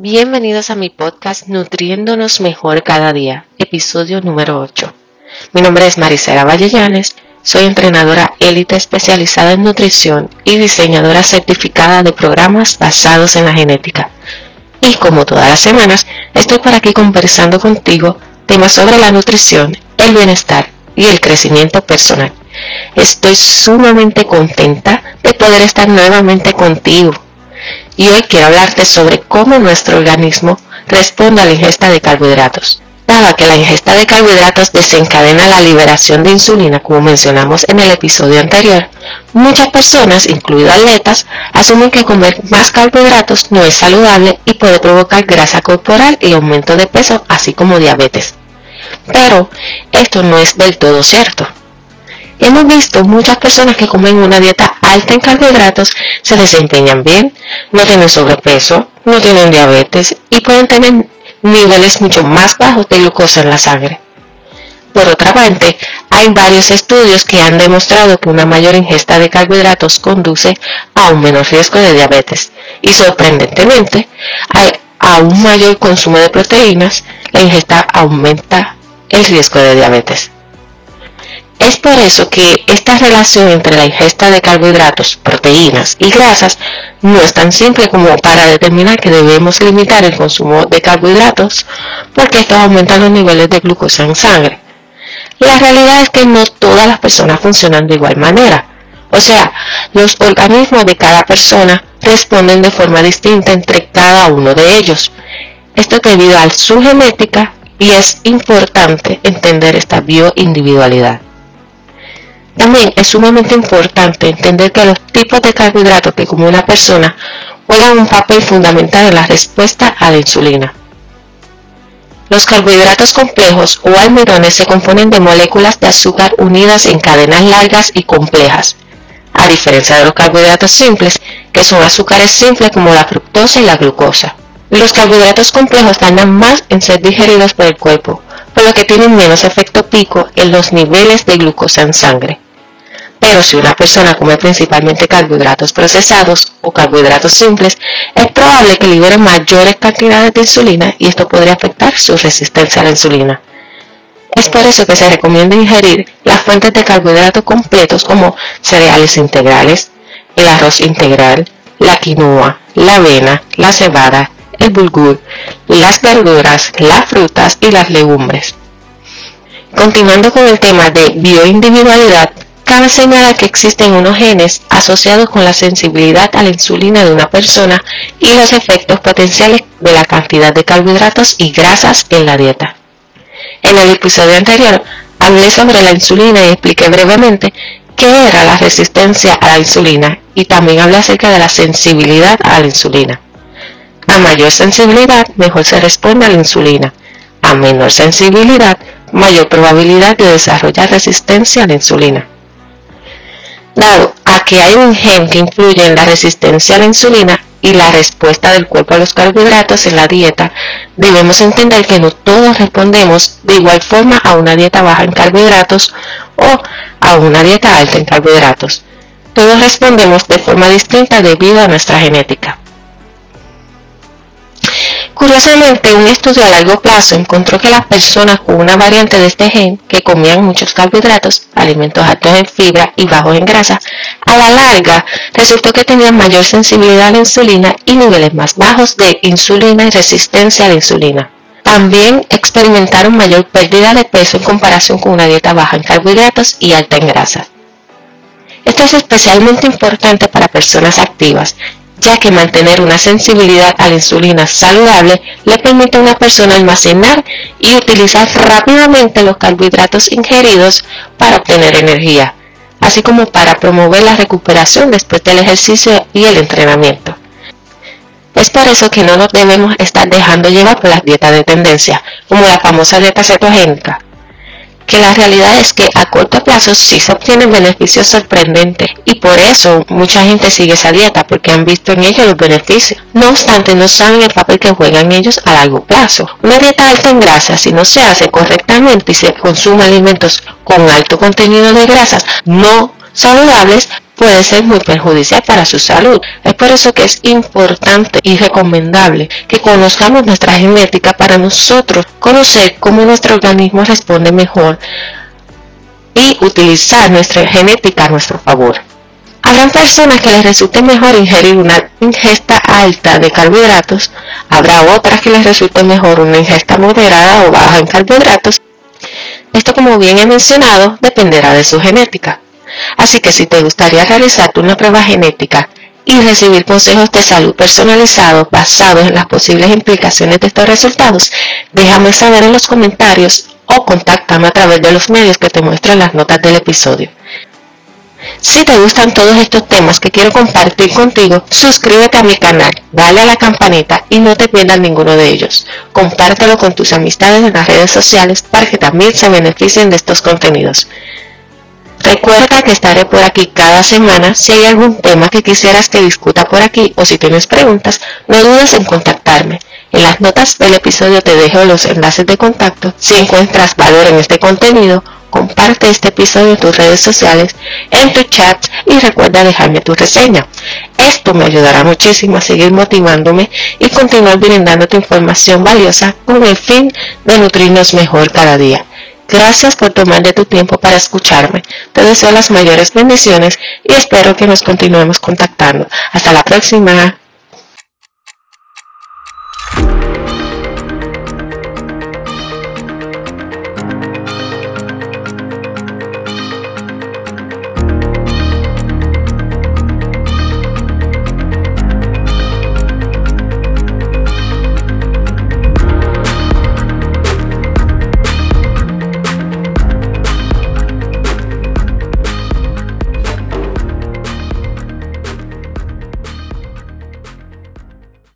Bienvenidos a mi podcast Nutriéndonos Mejor Cada Día, episodio número 8. Mi nombre es Maricela Vallellanes, soy entrenadora élite especializada en nutrición y diseñadora certificada de programas basados en la genética. Y como todas las semanas, estoy por aquí conversando contigo temas sobre la nutrición, el bienestar y el crecimiento personal. Estoy sumamente contenta de poder estar nuevamente contigo y hoy quiero hablarte sobre cómo nuestro organismo responde a la ingesta de carbohidratos. Dada que la ingesta de carbohidratos desencadena la liberación de insulina, como mencionamos en el episodio anterior, muchas personas, incluidos atletas, asumen que comer más carbohidratos no es saludable y puede provocar grasa corporal y aumento de peso, así como diabetes. Pero esto no es del todo cierto. Hemos visto muchas personas que comen una dieta alta en carbohidratos, se desempeñan bien, no tienen sobrepeso, no tienen diabetes y pueden tener niveles mucho más bajos de glucosa en la sangre. Por otra parte, hay varios estudios que han demostrado que una mayor ingesta de carbohidratos conduce a un menor riesgo de diabetes y sorprendentemente, a un mayor consumo de proteínas, la ingesta aumenta el riesgo de diabetes. Es por eso que esta relación entre la ingesta de carbohidratos, proteínas y grasas no es tan simple como para determinar que debemos limitar el consumo de carbohidratos porque estos aumentan los niveles de glucosa en sangre. La realidad es que no todas las personas funcionan de igual manera. O sea, los organismos de cada persona responden de forma distinta entre cada uno de ellos. Esto es debido a su genética y es importante entender esta bioindividualidad. También es sumamente importante entender que los tipos de carbohidratos que come una persona juegan un papel fundamental en la respuesta a la insulina. Los carbohidratos complejos o almidones se componen de moléculas de azúcar unidas en cadenas largas y complejas, a diferencia de los carbohidratos simples, que son azúcares simples como la fructosa y la glucosa. Los carbohidratos complejos tardan más en ser digeridos por el cuerpo, por lo que tienen menos efecto pico en los niveles de glucosa en sangre. Pero si una persona come principalmente carbohidratos procesados o carbohidratos simples, es probable que libere mayores cantidades de insulina y esto podría afectar su resistencia a la insulina. Es por eso que se recomienda ingerir las fuentes de carbohidratos completos como cereales integrales, el arroz integral, la quinoa, la avena, la cebada, el bulgur, las verduras, las frutas y las legumbres. Continuando con el tema de bioindividualidad, Cabe señalar que existen unos genes asociados con la sensibilidad a la insulina de una persona y los efectos potenciales de la cantidad de carbohidratos y grasas en la dieta. En el episodio anterior hablé sobre la insulina y expliqué brevemente qué era la resistencia a la insulina y también hablé acerca de la sensibilidad a la insulina. A mayor sensibilidad, mejor se responde a la insulina. A menor sensibilidad, mayor probabilidad de desarrollar resistencia a la insulina. Dado a que hay un gen que influye en la resistencia a la insulina y la respuesta del cuerpo a los carbohidratos en la dieta, debemos entender que no todos respondemos de igual forma a una dieta baja en carbohidratos o a una dieta alta en carbohidratos. Todos respondemos de forma distinta debido a nuestra genética. Curiosamente, un estudio a largo plazo encontró que las personas con una variante de este gen, que comían muchos carbohidratos, alimentos altos en fibra y bajos en grasa, a la larga resultó que tenían mayor sensibilidad a la insulina y niveles más bajos de insulina y resistencia a la insulina. También experimentaron mayor pérdida de peso en comparación con una dieta baja en carbohidratos y alta en grasa. Esto es especialmente importante para personas activas, ya que mantener una sensibilidad a la insulina saludable le permite a una persona almacenar y utilizar rápidamente los carbohidratos ingeridos para obtener energía, así como para promover la recuperación después del ejercicio y el entrenamiento. Es por eso que no nos debemos estar dejando llevar por las dietas de tendencia, como la famosa dieta cetogénica, que la realidad es que a corto plazo sí se obtienen beneficios sorprendentes y por eso mucha gente sigue esa dieta porque han visto en ella los beneficios. No obstante, no saben el papel que juegan ellos a largo plazo. Una dieta alta en grasa, si no se hace correctamente y se consume alimentos con alto contenido de grasas no saludables, puede ser muy perjudicial para su salud. Es por eso que es importante y recomendable que conozcamos nuestra genética para nosotros conocer cómo nuestro organismo responde mejor y utilizar nuestra genética a nuestro favor. Habrán personas que les resulte mejor ingerir una ingesta alta de carbohidratos, habrá otras que les resulte mejor una ingesta moderada o baja en carbohidratos. Esto, como bien he mencionado, dependerá de su genética. Así que si te gustaría realizarte una prueba genética y recibir consejos de salud personalizados basados en las posibles implicaciones de estos resultados, déjame saber en los comentarios o contáctame a través de los medios que te muestro en las notas del episodio. Si te gustan todos estos temas que quiero compartir contigo, suscríbete a mi canal, dale a la campanita y no te pierdas ninguno de ellos. Compártelo con tus amistades en las redes sociales para que también se beneficien de estos contenidos. Recuerda que estaré por aquí cada semana. Si hay algún tema que quisieras que discuta por aquí o si tienes preguntas, no dudes en contactarme. En las notas del episodio te dejo los enlaces de contacto. Si encuentras valor en este contenido, comparte este episodio en tus redes sociales, en tu chat y recuerda dejarme tu reseña. Esto me ayudará muchísimo a seguir motivándome y continuar brindándote información valiosa con el fin de nutrirnos mejor cada día. Gracias por tomar de tu tiempo para escucharme. Te deseo las mayores bendiciones y espero que nos continuemos contactando. Hasta la próxima.